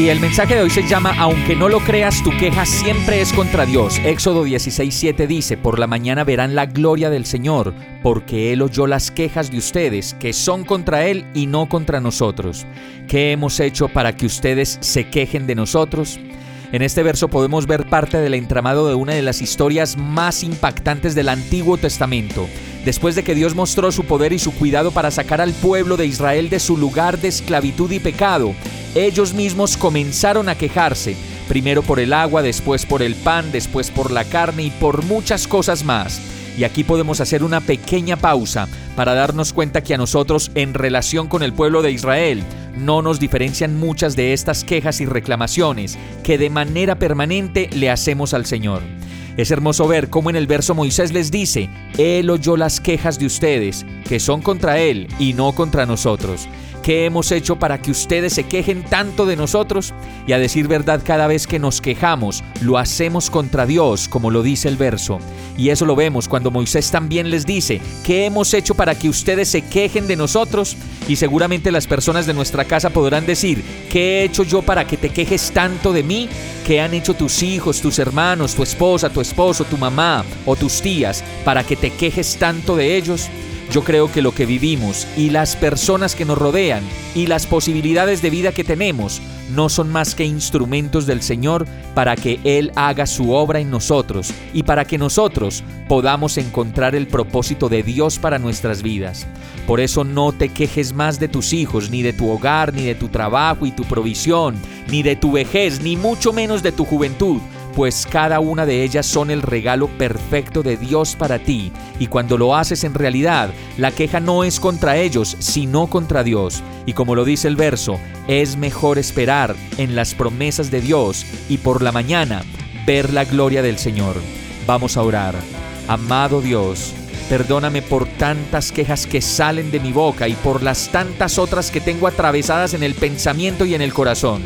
Y el mensaje de hoy se llama Aunque no lo creas, tu queja siempre es contra Dios. Éxodo 16:7 dice, Por la mañana verán la gloria del Señor, porque Él oyó las quejas de ustedes, que son contra Él y no contra nosotros. ¿Qué hemos hecho para que ustedes se quejen de nosotros? En este verso podemos ver parte del entramado de una de las historias más impactantes del Antiguo Testamento. Después de que Dios mostró su poder y su cuidado para sacar al pueblo de Israel de su lugar de esclavitud y pecado, ellos mismos comenzaron a quejarse, primero por el agua, después por el pan, después por la carne y por muchas cosas más. Y aquí podemos hacer una pequeña pausa para darnos cuenta que a nosotros, en relación con el pueblo de Israel, no nos diferencian muchas de estas quejas y reclamaciones que de manera permanente le hacemos al Señor. Es hermoso ver cómo en el verso Moisés les dice, Él oyó las quejas de ustedes, que son contra Él y no contra nosotros. ¿Qué hemos hecho para que ustedes se quejen tanto de nosotros? Y a decir verdad, cada vez que nos quejamos, lo hacemos contra Dios, como lo dice el verso. Y eso lo vemos cuando Moisés también les dice, ¿qué hemos hecho para que ustedes se quejen de nosotros? Y seguramente las personas de nuestra casa podrán decir, ¿qué he hecho yo para que te quejes tanto de mí? ¿Qué han hecho tus hijos, tus hermanos, tu esposa, tu esposo, tu mamá o tus tías para que te quejes tanto de ellos? Yo creo que lo que vivimos y las personas que nos rodean y las posibilidades de vida que tenemos no son más que instrumentos del Señor para que Él haga su obra en nosotros y para que nosotros podamos encontrar el propósito de Dios para nuestras vidas. Por eso no te quejes más de tus hijos, ni de tu hogar, ni de tu trabajo y tu provisión, ni de tu vejez, ni mucho menos de tu juventud pues cada una de ellas son el regalo perfecto de Dios para ti, y cuando lo haces en realidad, la queja no es contra ellos, sino contra Dios. Y como lo dice el verso, es mejor esperar en las promesas de Dios y por la mañana ver la gloria del Señor. Vamos a orar. Amado Dios, Perdóname por tantas quejas que salen de mi boca y por las tantas otras que tengo atravesadas en el pensamiento y en el corazón.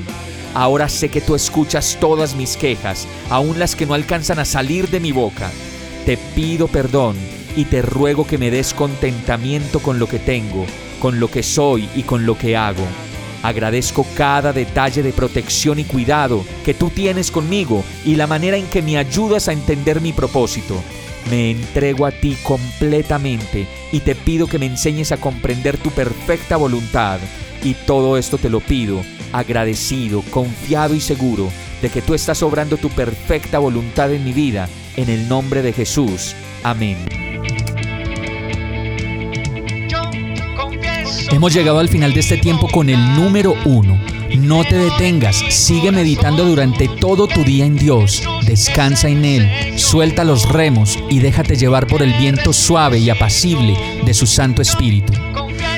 Ahora sé que tú escuchas todas mis quejas, aun las que no alcanzan a salir de mi boca. Te pido perdón y te ruego que me des contentamiento con lo que tengo, con lo que soy y con lo que hago. Agradezco cada detalle de protección y cuidado que tú tienes conmigo y la manera en que me ayudas a entender mi propósito. Me entrego a ti completamente y te pido que me enseñes a comprender tu perfecta voluntad. Y todo esto te lo pido agradecido, confiado y seguro de que tú estás obrando tu perfecta voluntad en mi vida, en el nombre de Jesús. Amén. Hemos llegado al final de este tiempo con el número uno. No te detengas, sigue meditando durante todo tu día en Dios, descansa en Él, suelta los remos y déjate llevar por el viento suave y apacible de su Santo Espíritu.